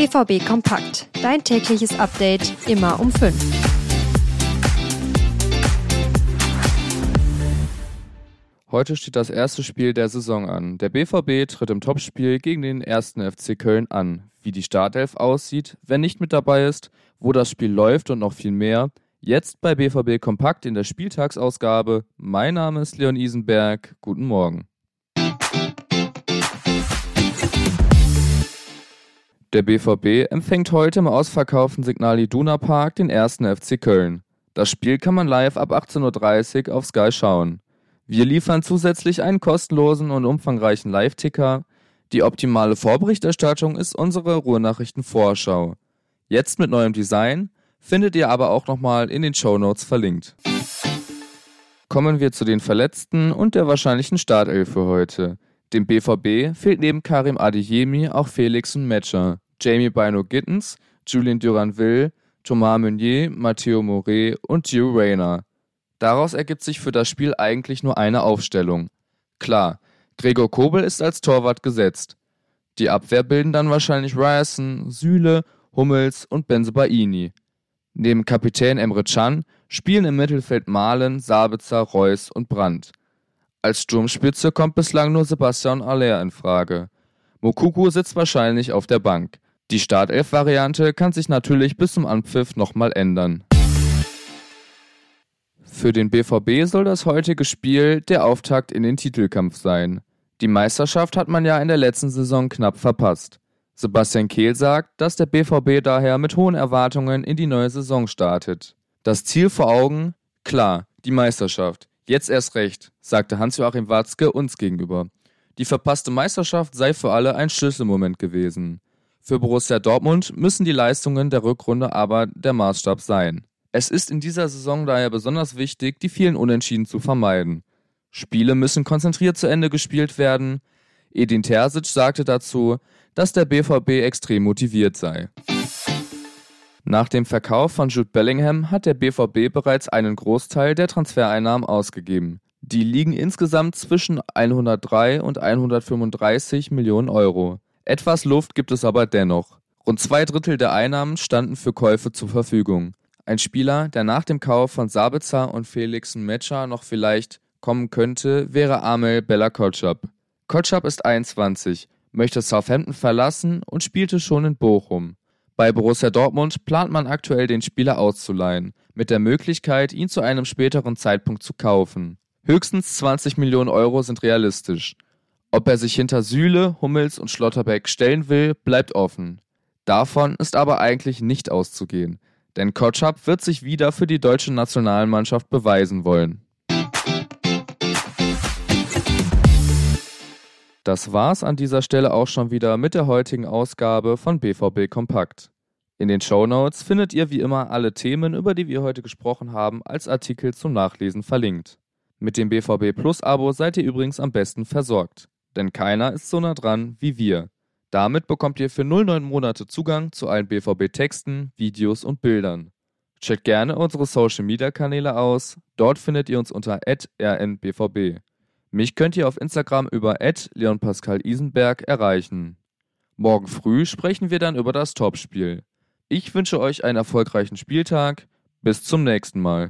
BVB Kompakt. Dein tägliches Update immer um 5. Heute steht das erste Spiel der Saison an. Der BVB tritt im Topspiel gegen den ersten FC Köln an. Wie die Startelf aussieht, wer nicht mit dabei ist, wo das Spiel läuft und noch viel mehr, jetzt bei BVB Kompakt in der Spieltagsausgabe. Mein Name ist Leon Isenberg. Guten Morgen. Der BVB empfängt heute im ausverkauften Signal Iduna Park den ersten FC Köln. Das Spiel kann man live ab 18.30 Uhr auf Sky schauen. Wir liefern zusätzlich einen kostenlosen und umfangreichen Live-Ticker. Die optimale Vorberichterstattung ist unsere Ruhrnachrichten-Vorschau. Jetzt mit neuem Design, findet ihr aber auch nochmal in den Show Notes verlinkt. Kommen wir zu den Verletzten und der wahrscheinlichen Startelf für heute. Dem BVB fehlt neben Karim Adeyemi auch Felix und Matcher, Jamie Bino Gittens, Julien Duranville, Thomas Meunier, Matteo Moret und Gio Reyna. Daraus ergibt sich für das Spiel eigentlich nur eine Aufstellung. Klar, Gregor Kobel ist als Torwart gesetzt. Die Abwehr bilden dann wahrscheinlich Ryerson, Süle, Hummels und Benzebaini. Neben Kapitän Emre Can spielen im Mittelfeld Malen, Sabitzer, Reus und Brandt. Als Sturmspitze kommt bislang nur Sebastian Aller in Frage. Mokuku sitzt wahrscheinlich auf der Bank. Die Startelf-Variante kann sich natürlich bis zum Anpfiff nochmal ändern. Für den BVB soll das heutige Spiel der Auftakt in den Titelkampf sein. Die Meisterschaft hat man ja in der letzten Saison knapp verpasst. Sebastian Kehl sagt, dass der BVB daher mit hohen Erwartungen in die neue Saison startet. Das Ziel vor Augen? Klar, die Meisterschaft. Jetzt erst recht, sagte Hans-Joachim Watzke uns gegenüber. Die verpasste Meisterschaft sei für alle ein Schlüsselmoment gewesen. Für Borussia Dortmund müssen die Leistungen der Rückrunde aber der Maßstab sein. Es ist in dieser Saison daher besonders wichtig, die vielen Unentschieden zu vermeiden. Spiele müssen konzentriert zu Ende gespielt werden. Edin Terzic sagte dazu, dass der BVB extrem motiviert sei. Nach dem Verkauf von Jude Bellingham hat der BVB bereits einen Großteil der Transfereinnahmen ausgegeben. Die liegen insgesamt zwischen 103 und 135 Millionen Euro. Etwas Luft gibt es aber dennoch. Rund zwei Drittel der Einnahmen standen für Käufe zur Verfügung. Ein Spieler, der nach dem Kauf von Sabitzer und Felix Metscher noch vielleicht kommen könnte, wäre Amel Bella Kotschap. Kotschap ist 21, möchte Southampton verlassen und spielte schon in Bochum. Bei Borussia Dortmund plant man aktuell den Spieler auszuleihen, mit der Möglichkeit, ihn zu einem späteren Zeitpunkt zu kaufen. Höchstens 20 Millionen Euro sind realistisch. Ob er sich hinter Süle, Hummels und Schlotterbeck stellen will, bleibt offen. Davon ist aber eigentlich nicht auszugehen. Denn Kotschap wird sich wieder für die deutsche Nationalmannschaft beweisen wollen. Das war's an dieser Stelle auch schon wieder mit der heutigen Ausgabe von BVB Kompakt. In den Show Notes findet ihr wie immer alle Themen, über die wir heute gesprochen haben, als Artikel zum Nachlesen verlinkt. Mit dem BVB Plus Abo seid ihr übrigens am besten versorgt, denn keiner ist so nah dran wie wir. Damit bekommt ihr für 09 Monate Zugang zu allen BVB-Texten, Videos und Bildern. Checkt gerne unsere Social Media Kanäle aus. Dort findet ihr uns unter rnbvb. Mich könnt ihr auf Instagram über leonpascalisenberg erreichen. Morgen früh sprechen wir dann über das Topspiel. Ich wünsche euch einen erfolgreichen Spieltag. Bis zum nächsten Mal.